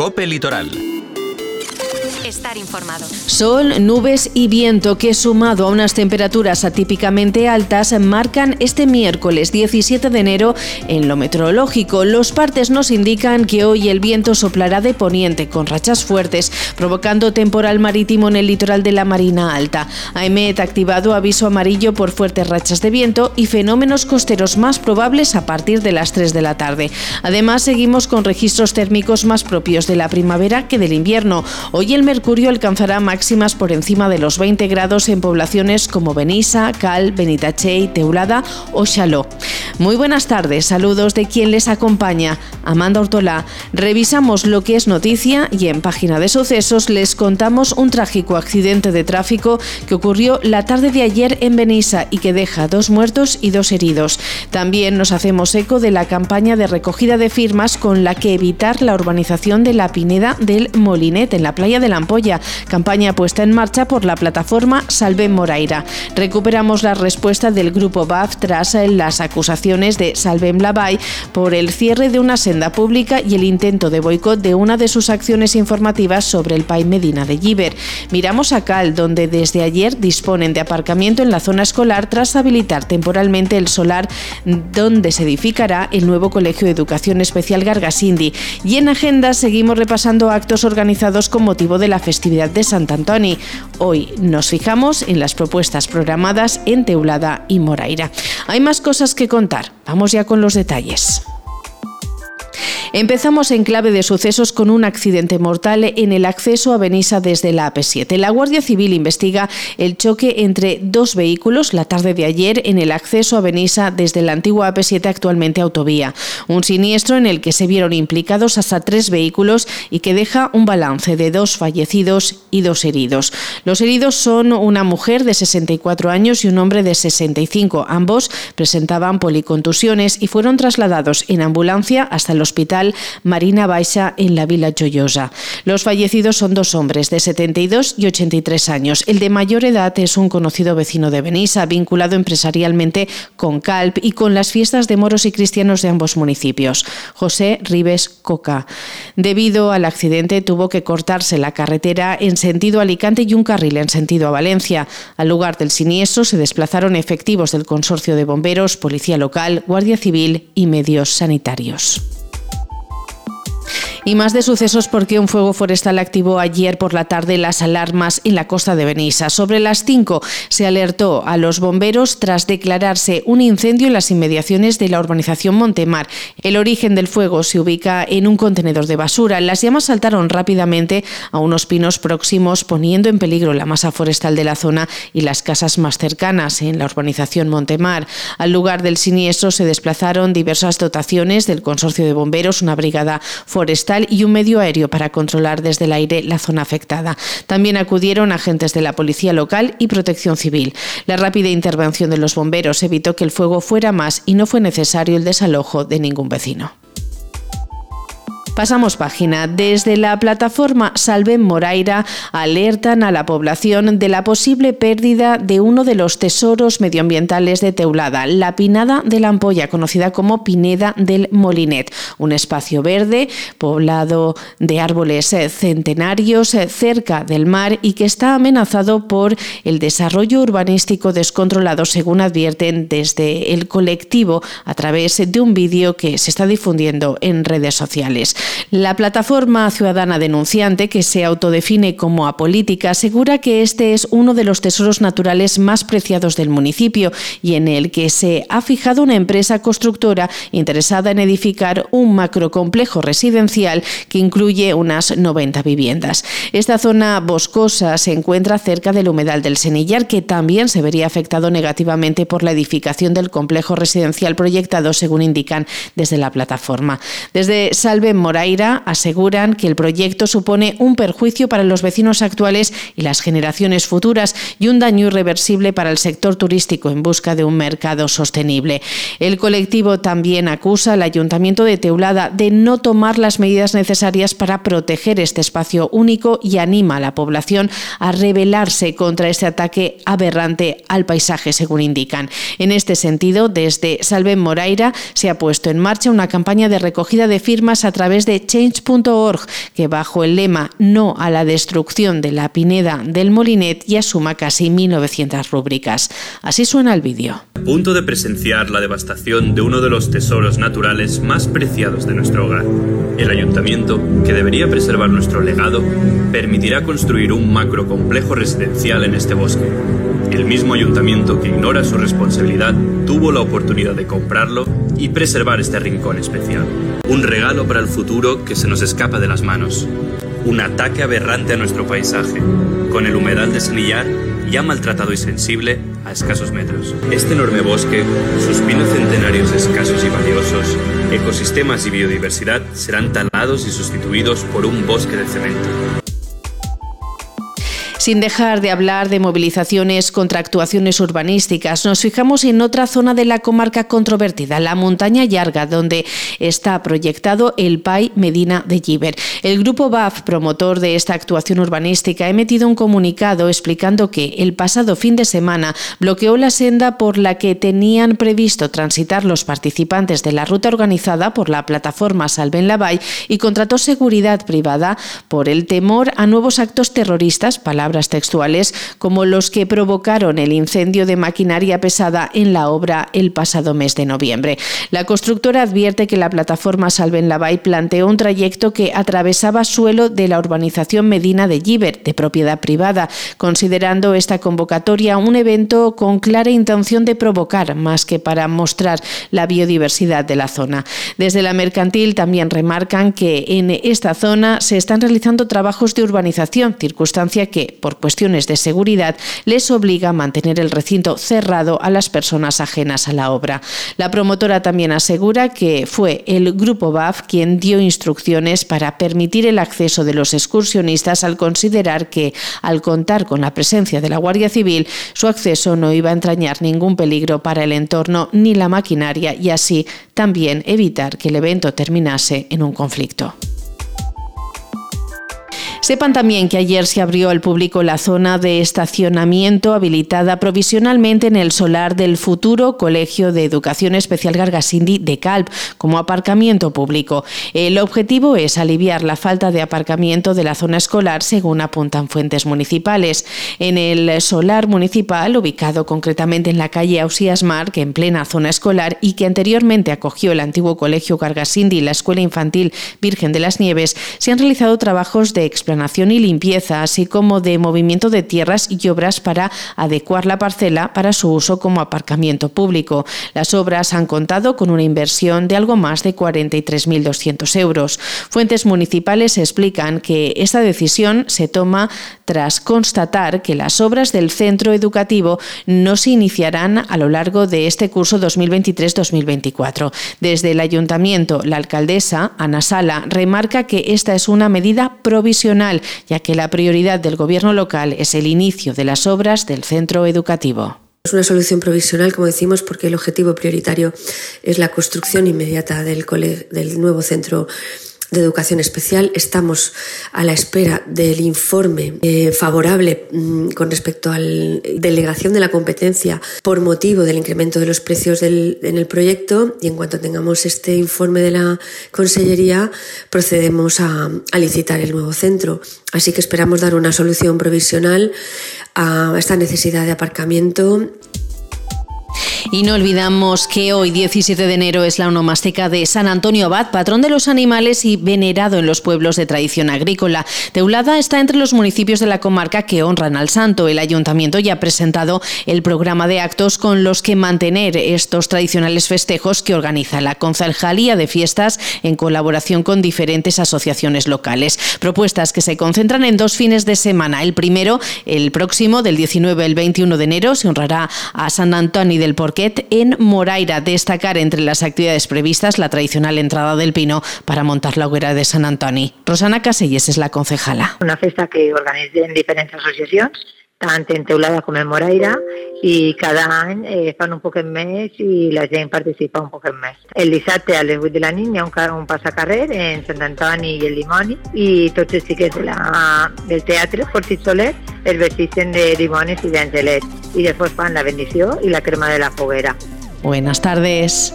Cope Litoral estar informado. Sol, nubes y viento que sumado a unas temperaturas atípicamente altas marcan este miércoles 17 de enero en lo meteorológico. Los partes nos indican que hoy el viento soplará de poniente con rachas fuertes, provocando temporal marítimo en el litoral de la Marina Alta. AEMET ha activado aviso amarillo por fuertes rachas de viento y fenómenos costeros más probables a partir de las 3 de la tarde. Además, seguimos con registros térmicos más propios de la primavera que del invierno. Hoy el mercurio alcanzará máximas por encima de los 20 grados en poblaciones como Benissa, Cal, Benitachey, Teulada o Chaló. Muy buenas tardes, saludos de quien les acompaña, Amanda Ortolá. Revisamos lo que es noticia y en página de sucesos les contamos un trágico accidente de tráfico que ocurrió la tarde de ayer en Benissa y que deja dos muertos y dos heridos. También nos hacemos eco de la campaña de recogida de firmas con la que evitar la urbanización de la Pineda del Molinet en la playa de la campaña puesta en marcha por la plataforma Salve Moraira. Recuperamos la respuesta del grupo BAF tras las acusaciones de Salve Lavai por el cierre de una senda pública y el intento de boicot de una de sus acciones informativas sobre el PAI Medina de Giver. Miramos a Cal, donde desde ayer disponen de aparcamiento en la zona escolar tras habilitar temporalmente el solar donde se edificará el nuevo Colegio de Educación Especial Gargasindi. Y en agenda seguimos repasando actos organizados con motivo de la festividad de Sant Antoni. Hoy nos fijamos en las propuestas programadas en Teulada y Moraira. Hay más cosas que contar. Vamos ya con los detalles. Empezamos en clave de sucesos con un accidente mortal en el acceso a Benissa desde la AP7. La Guardia Civil investiga el choque entre dos vehículos la tarde de ayer en el acceso a Benissa desde la antigua AP7 actualmente autovía. Un siniestro en el que se vieron implicados hasta tres vehículos y que deja un balance de dos fallecidos y dos heridos. Los heridos son una mujer de 64 años y un hombre de 65. Ambos presentaban policontusiones y fueron trasladados en ambulancia hasta el hospital Marina Baixa en la Vila Joyosa. Los fallecidos son dos hombres de 72 y 83 años. El de mayor edad es un conocido vecino de Benissa, vinculado empresarialmente con Calp y con las fiestas de moros y cristianos de ambos municipios. José Ribes Coca. Debido al accidente tuvo que cortarse la carretera en sentido Alicante y un carril en sentido a Valencia. Al lugar del siniestro se desplazaron efectivos del Consorcio de Bomberos, Policía Local, Guardia Civil y medios sanitarios. Y más de sucesos porque un fuego forestal activó ayer por la tarde las alarmas en la costa de Benissa. Sobre las 5 se alertó a los bomberos tras declararse un incendio en las inmediaciones de la urbanización Montemar. El origen del fuego se ubica en un contenedor de basura. Las llamas saltaron rápidamente a unos pinos próximos, poniendo en peligro la masa forestal de la zona y las casas más cercanas en la urbanización Montemar. Al lugar del siniestro se desplazaron diversas dotaciones del Consorcio de Bomberos, una brigada forestal y un medio aéreo para controlar desde el aire la zona afectada. También acudieron agentes de la Policía Local y Protección Civil. La rápida intervención de los bomberos evitó que el fuego fuera más y no fue necesario el desalojo de ningún vecino. Pasamos página. Desde la plataforma Salven Moraira alertan a la población de la posible pérdida de uno de los tesoros medioambientales de Teulada, la Pinada de la Ampolla, conocida como Pineda del Molinet, un espacio verde poblado de árboles centenarios cerca del mar y que está amenazado por el desarrollo urbanístico descontrolado, según advierten desde el colectivo a través de un vídeo que se está difundiendo en redes sociales. La plataforma ciudadana denunciante, que se autodefine como apolítica, asegura que este es uno de los tesoros naturales más preciados del municipio y en el que se ha fijado una empresa constructora interesada en edificar un macrocomplejo residencial que incluye unas 90 viviendas. Esta zona boscosa se encuentra cerca del humedal del Senillar, que también se vería afectado negativamente por la edificación del complejo residencial proyectado, según indican desde la plataforma. Desde Salve Moraira aseguran que el proyecto supone un perjuicio para los vecinos actuales y las generaciones futuras y un daño irreversible para el sector turístico en busca de un mercado sostenible. El colectivo también acusa al Ayuntamiento de Teulada de no tomar las medidas necesarias para proteger este espacio único y anima a la población a rebelarse contra este ataque aberrante al paisaje, según indican. En este sentido, desde Salve Moraira se ha puesto en marcha una campaña de recogida de firmas a través través de change.org, que bajo el lema No a la destrucción de la pineda del Molinet ya suma casi 1.900 rúbricas. Así suena el vídeo. Punto de presenciar la devastación de uno de los tesoros naturales más preciados de nuestro hogar. El ayuntamiento, que debería preservar nuestro legado, permitirá construir un macro complejo residencial en este bosque. El mismo ayuntamiento que ignora su responsabilidad tuvo la oportunidad de comprarlo y preservar este rincón especial. Un regalo para el futuro que se nos escapa de las manos. Un ataque aberrante a nuestro paisaje, con el humedal de Senillar ya maltratado y sensible a escasos metros. Este enorme bosque, sus pinos centenarios escasos y valiosos, ecosistemas y biodiversidad serán talados y sustituidos por un bosque de cemento sin dejar de hablar de movilizaciones contra actuaciones urbanísticas, nos fijamos en otra zona de la comarca controvertida, la montaña Yarga, donde está proyectado el PAI Medina de Giver. El grupo BAF, promotor de esta actuación urbanística, ha emitido un comunicado explicando que el pasado fin de semana bloqueó la senda por la que tenían previsto transitar los participantes de la ruta organizada por la plataforma Salven la y contrató seguridad privada por el temor a nuevos actos terroristas, palabras textuales, como los que provocaron el incendio de maquinaria pesada en la obra el pasado mes de noviembre. La constructora advierte que la plataforma Salven Lavay planteó un trayecto que atravesaba suelo de la urbanización Medina de Giver, de propiedad privada, considerando esta convocatoria un evento con clara intención de provocar, más que para mostrar la biodiversidad de la zona. Desde la mercantil también remarcan que en esta zona se están realizando trabajos de urbanización, circunstancia que, por cuestiones de seguridad, les obliga a mantener el recinto cerrado a las personas ajenas a la obra. La promotora también asegura que fue el Grupo BAF quien dio instrucciones para permitir el acceso de los excursionistas al considerar que, al contar con la presencia de la Guardia Civil, su acceso no iba a entrañar ningún peligro para el entorno ni la maquinaria y así también evitar que el evento terminase en un conflicto. Sepan también que ayer se abrió al público la zona de estacionamiento habilitada provisionalmente en el solar del futuro Colegio de Educación Especial Gargasindi de Calp como aparcamiento público. El objetivo es aliviar la falta de aparcamiento de la zona escolar, según apuntan fuentes municipales. En el solar municipal, ubicado concretamente en la calle Ausías Mar, que en plena zona escolar y que anteriormente acogió el antiguo Colegio Gargasindi y la Escuela Infantil Virgen de las Nieves, se han realizado trabajos de explanación y limpieza, así como de movimiento de tierras y obras para adecuar la parcela para su uso como aparcamiento público. Las obras han contado con una inversión de algo más de 43.200 euros. Fuentes municipales explican que esta decisión se toma tras constatar que las obras del centro educativo no se iniciarán a lo largo de este curso 2023-2024. Desde el ayuntamiento, la alcaldesa, Ana Sala, remarca que esta es una medida provisional ya que la prioridad del Gobierno local es el inicio de las obras del centro educativo. Es una solución provisional, como decimos, porque el objetivo prioritario es la construcción inmediata del, del nuevo centro de Educación Especial. Estamos a la espera del informe eh, favorable mm, con respecto a la delegación de la competencia por motivo del incremento de los precios del, en el proyecto y en cuanto tengamos este informe de la Consellería procedemos a, a licitar el nuevo centro. Así que esperamos dar una solución provisional a esta necesidad de aparcamiento y no olvidamos que hoy, 17 de enero, es la onomástica de San Antonio Abad, patrón de los animales y venerado en los pueblos de tradición agrícola. Teulada está entre los municipios de la comarca que honran al santo. El ayuntamiento ya ha presentado el programa de actos con los que mantener estos tradicionales festejos que organiza la Concejalía de Fiestas en colaboración con diferentes asociaciones locales. Propuestas que se concentran en dos fines de semana. El primero, el próximo, del 19 al 21 de enero, se honrará a San Antonio del Porqué en Moraira. Destacar entre las actividades previstas la tradicional entrada del pino para montar la hoguera de Sant Antoni. Rosana Caselles es la concejala. Una festa que organitzen diferents associacions, tant en Teulada com en Moraira, i cada any eh, fan un poquet més i la gent participa un poquet més. El dissabte a les 8 de la nit hi ha un, un passacarrer en Sant Antoni i el Dimoni i tots els xiquets de la, del teatre, Fortit Soler, es vestixen de dimonis i d'angelets y después fan la bendición y la crema de la foguera. Buenas tardes.